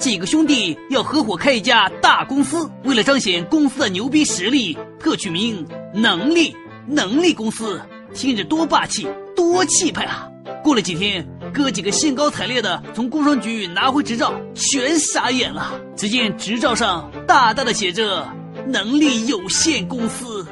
几个兄弟要合伙开一家大公司为了彰显公司的牛逼实力特取名能力能力公司听着多霸气多气派啊！过了几天哥几个兴高采烈的从工商局拿回执照全傻眼了。只见执照上大大的写着能力有限公司